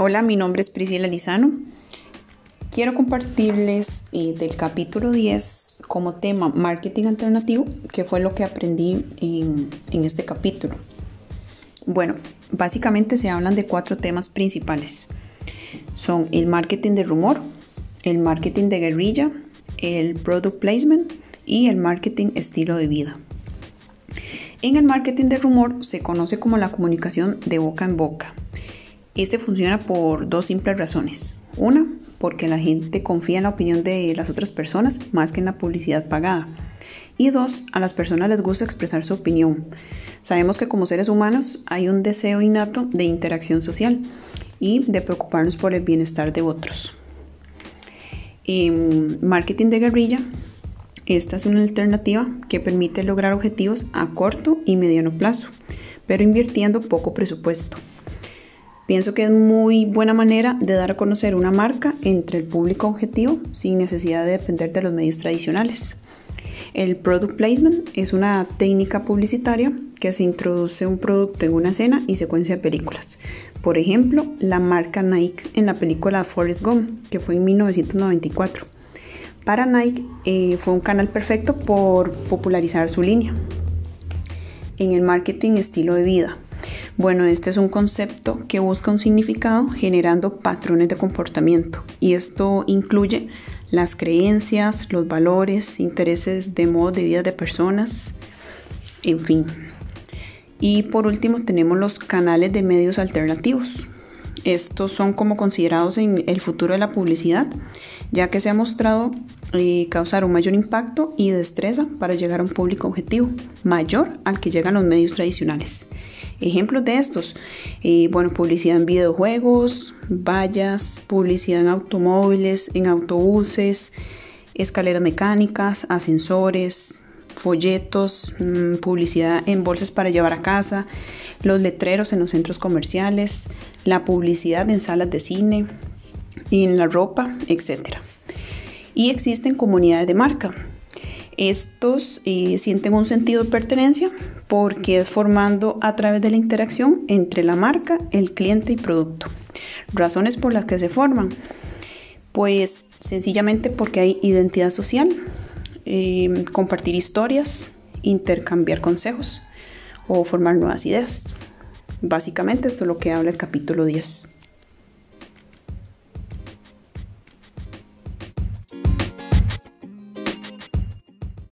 Hola, mi nombre es Priscila Lizano. Quiero compartirles eh, del capítulo 10 como tema marketing alternativo, que fue lo que aprendí en, en este capítulo. Bueno, básicamente se hablan de cuatro temas principales. Son el marketing de rumor, el marketing de guerrilla, el product placement y el marketing estilo de vida. En el marketing de rumor se conoce como la comunicación de boca en boca este funciona por dos simples razones. Una, porque la gente confía en la opinión de las otras personas más que en la publicidad pagada. Y dos, a las personas les gusta expresar su opinión. Sabemos que como seres humanos hay un deseo innato de interacción social y de preocuparnos por el bienestar de otros. En marketing de guerrilla, esta es una alternativa que permite lograr objetivos a corto y mediano plazo, pero invirtiendo poco presupuesto. Pienso que es muy buena manera de dar a conocer una marca entre el público objetivo sin necesidad de depender de los medios tradicionales. El product placement es una técnica publicitaria que se introduce un producto en una escena y secuencia de películas. Por ejemplo, la marca Nike en la película Forrest Gump, que fue en 1994. Para Nike eh, fue un canal perfecto por popularizar su línea. En el marketing estilo de vida, bueno, este es un concepto que busca un significado generando patrones de comportamiento y esto incluye las creencias, los valores, intereses de modo de vida de personas, en fin. Y por último tenemos los canales de medios alternativos. Estos son como considerados en el futuro de la publicidad, ya que se ha mostrado eh, causar un mayor impacto y destreza para llegar a un público objetivo mayor al que llegan los medios tradicionales. Ejemplos de estos, eh, bueno, publicidad en videojuegos, vallas, publicidad en automóviles, en autobuses, escaleras mecánicas, ascensores, folletos, mm, publicidad en bolsas para llevar a casa, los letreros en los centros comerciales, la publicidad en salas de cine, en la ropa, etc. Y existen comunidades de marca, estos eh, sienten un sentido de pertenencia porque es formando a través de la interacción entre la marca, el cliente y producto. Razones por las que se forman. Pues sencillamente porque hay identidad social, em, compartir historias, intercambiar consejos o formar nuevas ideas. Básicamente esto es lo que habla el capítulo 10.